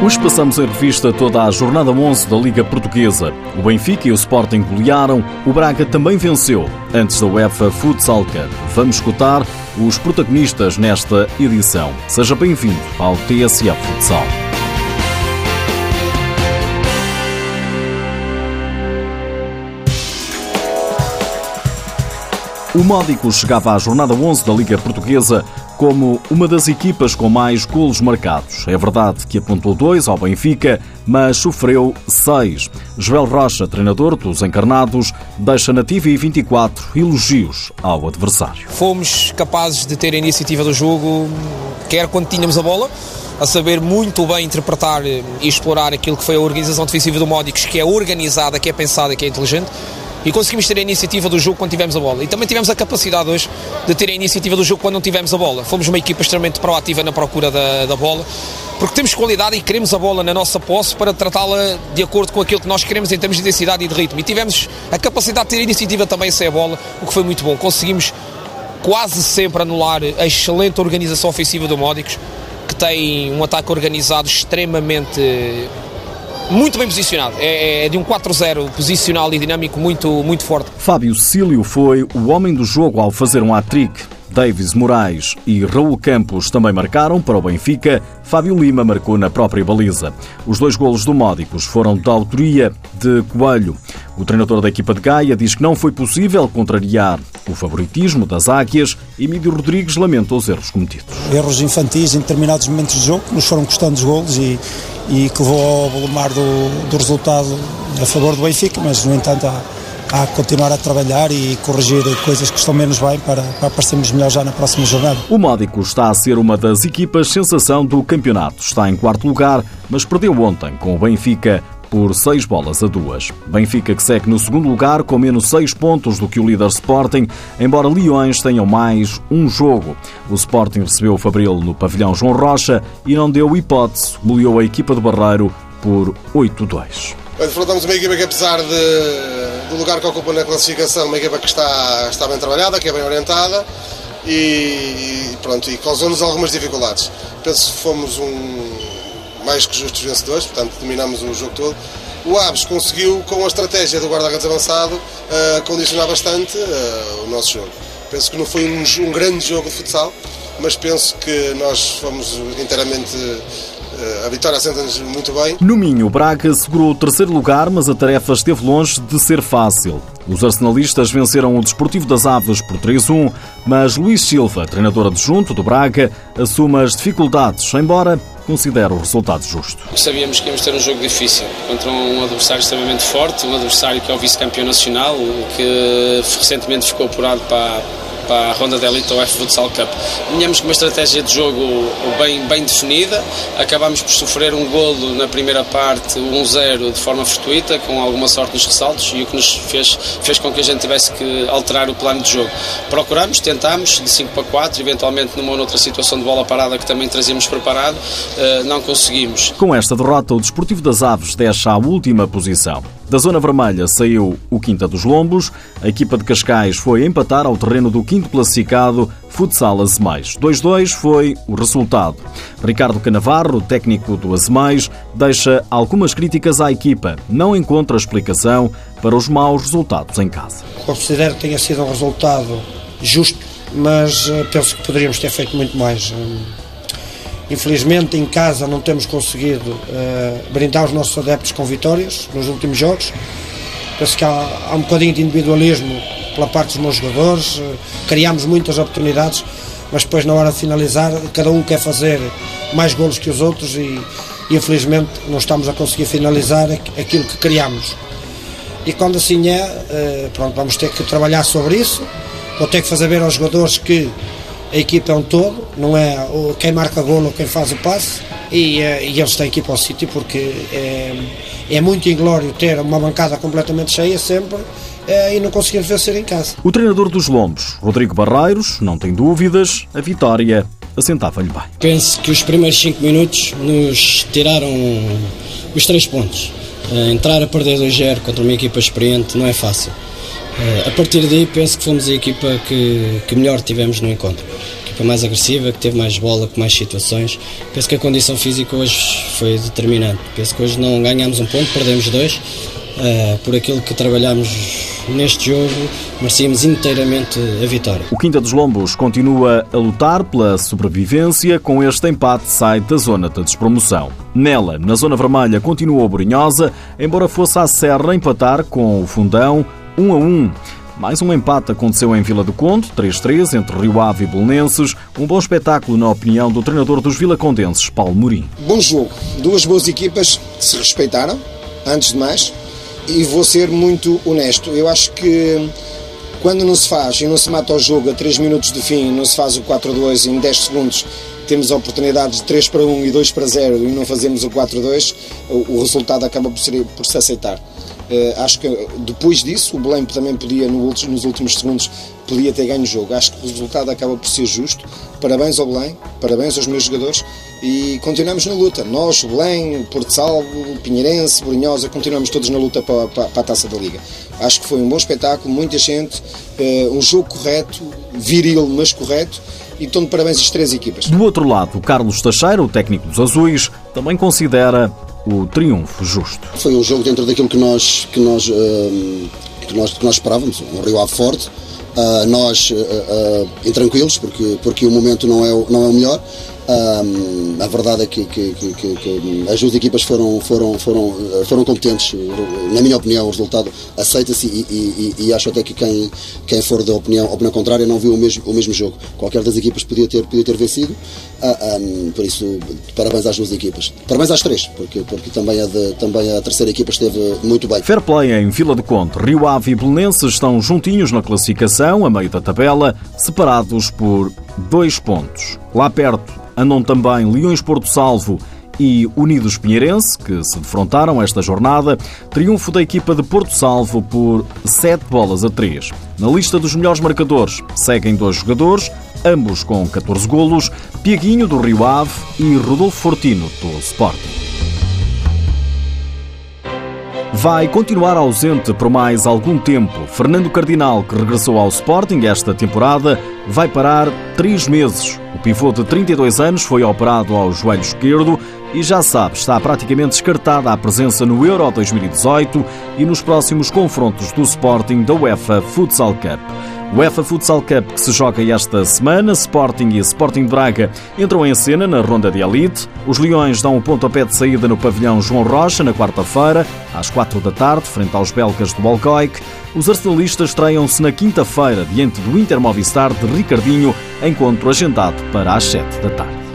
Hoje passamos em revista toda a jornada 11 da Liga Portuguesa. O Benfica e o Sporting golearam, o Braga também venceu, antes da UEFA Futsal Cup. Vamos escutar os protagonistas nesta edição. Seja bem-vindo ao TSF Futsal. O Módico chegava à jornada 11 da Liga Portuguesa como uma das equipas com mais golos marcados. É verdade que apontou dois ao Benfica, mas sofreu seis. Joel Rocha, treinador dos encarnados, deixa na TV 24 elogios ao adversário. Fomos capazes de ter a iniciativa do jogo, quer quando tínhamos a bola, a saber muito bem interpretar e explorar aquilo que foi a organização defensiva do Módicos, que é organizada, que é pensada, que é inteligente e conseguimos ter a iniciativa do jogo quando tivemos a bola. E também tivemos a capacidade hoje de ter a iniciativa do jogo quando não tivemos a bola. Fomos uma equipa extremamente proativa na procura da, da bola, porque temos qualidade e queremos a bola na nossa posse para tratá-la de acordo com aquilo que nós queremos em termos de intensidade e de ritmo. E tivemos a capacidade de ter a iniciativa também sem a bola, o que foi muito bom. Conseguimos quase sempre anular a excelente organização ofensiva do Módicos, que tem um ataque organizado extremamente muito bem posicionado. É, é de um 4-0 posicional e dinâmico muito, muito forte. Fábio Cílio foi o homem do jogo ao fazer um hat-trick. Davis Moraes e Raul Campos também marcaram para o Benfica. Fábio Lima marcou na própria baliza. Os dois golos do Módicos foram da autoria de Coelho. O treinador da equipa de Gaia diz que não foi possível contrariar o favoritismo das Águias e Mídio Rodrigues lamenta os erros cometidos. Erros infantis em determinados momentos do jogo que nos foram custando os golos e, e que levou ao volumar do, do resultado a favor do Benfica, mas no entanto há, há que continuar a trabalhar e corrigir coisas que estão menos bem para, para aparecermos melhor já na próxima jornada. O Módico está a ser uma das equipas sensação do campeonato. Está em quarto lugar, mas perdeu ontem com o Benfica por 6 bolas a 2. Benfica que segue no segundo lugar com menos 6 pontos do que o líder Sporting, embora Leões tenham mais um jogo. O Sporting recebeu o Fabril no pavilhão João Rocha e não deu hipótese, goleou a equipa do Barreiro por 8-2. Enfrentamos uma equipa que, apesar de, do lugar que ocupa na classificação, uma equipa que está, está bem trabalhada, que é bem orientada e, pronto, e causou-nos algumas dificuldades. Penso que fomos um, mais que justos vencedores, portanto dominamos o jogo todo. O Aves conseguiu, com a estratégia do guarda-redes avançado, uh, condicionar bastante uh, o nosso jogo. Penso que não foi um, um grande jogo de futsal, mas penso que nós fomos inteiramente a vitória senta-nos muito bem. No Minho, Braga segurou o terceiro lugar, mas a tarefa esteve longe de ser fácil. Os arsenalistas venceram o Desportivo das Aves por 3-1, mas Luís Silva, treinador adjunto do Braga, assume as dificuldades, embora considere o resultado justo. Sabíamos que íamos ter um jogo difícil contra um adversário extremamente forte, um adversário que é o vice-campeão nacional, que recentemente ficou apurado para para a ronda de elite ou F Futsal Cup. Vinhamos com uma estratégia de jogo bem, bem definida, acabámos por sofrer um golo na primeira parte, 1-0 de forma fortuita, com alguma sorte nos ressaltos e o que nos fez, fez com que a gente tivesse que alterar o plano de jogo. Procuramos, tentámos, de 5 para 4, eventualmente numa ou outra situação de bola parada que também trazíamos preparado, eh, não conseguimos. Com esta derrota, o Desportivo das Aves deixa a última posição. Da zona vermelha saiu o Quinta dos Lombos. A equipa de Cascais foi empatar ao terreno do quinto classificado, Futsal Azemais. 2-2 foi o resultado. Ricardo Canavarro, técnico do Azemais, deixa algumas críticas à equipa. Não encontra explicação para os maus resultados em casa. Considero que tenha sido um resultado justo, mas eh, penso que poderíamos ter feito muito mais. Infelizmente, em casa não temos conseguido uh, brindar os nossos adeptos com vitórias nos últimos jogos. Penso que há, há um bocadinho de individualismo pela parte dos meus jogadores. Uh, criámos muitas oportunidades, mas depois, na hora de finalizar, cada um quer fazer mais golos que os outros e, e infelizmente, não estamos a conseguir finalizar aquilo que criámos. E quando assim é, uh, pronto, vamos ter que trabalhar sobre isso. Vou ter que fazer ver aos jogadores que a equipa é um todo, não é quem marca golo ou quem faz o passe, e, eh, e eles têm que ir para o sítio porque é, é muito inglório ter uma bancada completamente cheia sempre é, e não conseguir vencer em casa. O treinador dos Lombos, Rodrigo Barreiros, não tem dúvidas, a vitória assentava-lhe bem. Penso que os primeiros 5 minutos nos tiraram os 3 pontos. Eh, entrar a perder 2-0 contra uma equipa experiente não é fácil. A partir daí penso que fomos a equipa que, que melhor tivemos no encontro. A equipa mais agressiva, que teve mais bola, com mais situações. Penso que a condição física hoje foi determinante. Penso que hoje não ganhámos um ponto, perdemos dois. Uh, por aquilo que trabalhámos neste jogo, merecíamos inteiramente a vitória. O Quinta dos Lombos continua a lutar pela sobrevivência. Com este empate, sai da zona de despromoção. Nela, na zona vermelha, continuou a Borinhosa, embora fosse à Serra empatar com o Fundão 1 a 1. Mais um empate aconteceu em Vila do Conde, 3-3, entre Rio Ave e Belenenses. Um bom espetáculo, na opinião do treinador dos Vilacondenses, Paulo Mourinho. Bom jogo. Duas boas equipas se respeitaram, antes de mais. E vou ser muito honesto. Eu acho que quando não se faz e não se mata o jogo a 3 minutos de fim, não se faz o 4-2 em 10 segundos, temos oportunidades de 3 para 1 e 2 para 0 e não fazemos o 4-2, o resultado acaba por, ser, por se aceitar. Uh, acho que depois disso o Belém também podia nos últimos segundos podia ter ganho o jogo. Acho que o resultado acaba por ser justo. Parabéns ao Belém, parabéns aos meus jogadores e continuamos na luta. Nós, Belém, Porto Salvo, Pinheirense, Brunhosa, continuamos todos na luta para, para, para, a Taça da Liga. Acho que foi um bom espetáculo, muita gente, uh, um jogo correto, viril, mas correto e estão de parabéns as três equipas. Do outro lado, Carlos Teixeira, o técnico dos Azuis, também considera o triunfo justo. Foi um jogo dentro daquilo que nós, que nós, uh, que nós, que nós esperávamos, um Rio Ave forte, uh, nós uh, intranquilos, porque, porque o momento não é, não é o melhor, um, a verdade é que, que, que, que, as duas equipas foram, foram, foram, foram competentes. Na minha opinião, o resultado aceita-se e, e, e, acho até que quem, quem for da opinião, opinião contrária não viu o mesmo, o mesmo jogo. Qualquer das equipas podia ter, podia ter vencido. Um, por isso, parabéns às duas equipas. Parabéns às três, porque, porque também, a de, também a terceira equipa esteve muito bem. Fair play em Vila do Conte. Rio Ave e Belenenses estão juntinhos na classificação, a meio da tabela, separados por dois pontos. Lá perto, andam também Leões Porto Salvo e Unidos Pinheirense, que se defrontaram esta jornada. Triunfo da equipa de Porto Salvo por 7 bolas a 3. Na lista dos melhores marcadores seguem dois jogadores, ambos com 14 golos, Piaguinho do Rio Ave e Rodolfo Fortino do Sporting vai continuar ausente por mais algum tempo. Fernando Cardinal, que regressou ao Sporting esta temporada, vai parar três meses. O pivô de 32 anos foi operado ao joelho esquerdo e já sabe, está praticamente descartada a presença no Euro 2018 e nos próximos confrontos do Sporting da UEFA Futsal Cup. UEFA Futsal Cup que se joga esta semana, Sporting e Sporting Braga entram em cena na ronda de elite. Os Leões dão o um pontapé de saída no pavilhão João Rocha na quarta-feira, às quatro da tarde, frente aos belgas do Alcoic. Os arsenalistas estreiam-se na quinta-feira diante do Inter Movistar de Ricardinho, encontro agendado para às sete da tarde.